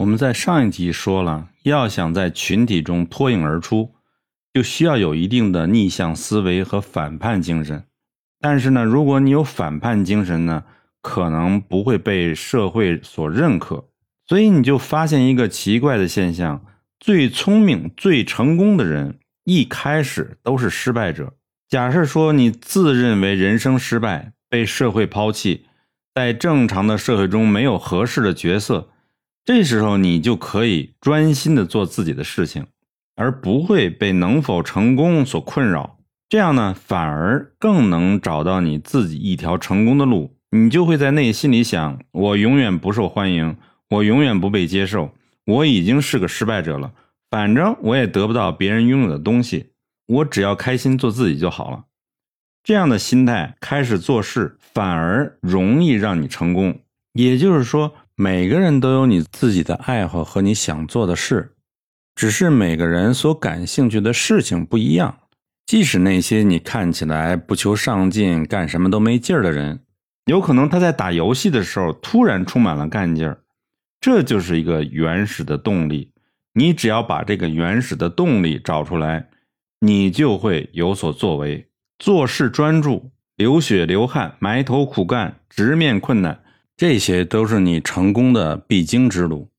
我们在上一集说了，要想在群体中脱颖而出，就需要有一定的逆向思维和反叛精神。但是呢，如果你有反叛精神呢，可能不会被社会所认可。所以你就发现一个奇怪的现象：最聪明、最成功的人，一开始都是失败者。假设说你自认为人生失败，被社会抛弃，在正常的社会中没有合适的角色。这时候你就可以专心的做自己的事情，而不会被能否成功所困扰。这样呢，反而更能找到你自己一条成功的路。你就会在内心里想：我永远不受欢迎，我永远不被接受，我已经是个失败者了。反正我也得不到别人拥有的东西，我只要开心做自己就好了。这样的心态开始做事，反而容易让你成功。也就是说。每个人都有你自己的爱好和你想做的事，只是每个人所感兴趣的事情不一样。即使那些你看起来不求上进、干什么都没劲儿的人，有可能他在打游戏的时候突然充满了干劲儿，这就是一个原始的动力。你只要把这个原始的动力找出来，你就会有所作为，做事专注，流血流汗，埋头苦干，直面困难。这些都是你成功的必经之路。